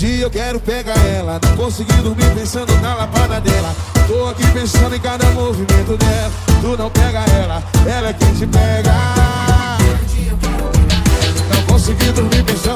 dia eu quero pegar ela. Não consegui dormir pensando na lapada dela. Tô aqui pensando em cada movimento dela. Tu não pega ela, ela é quem te pega. Não consegui dormir pensando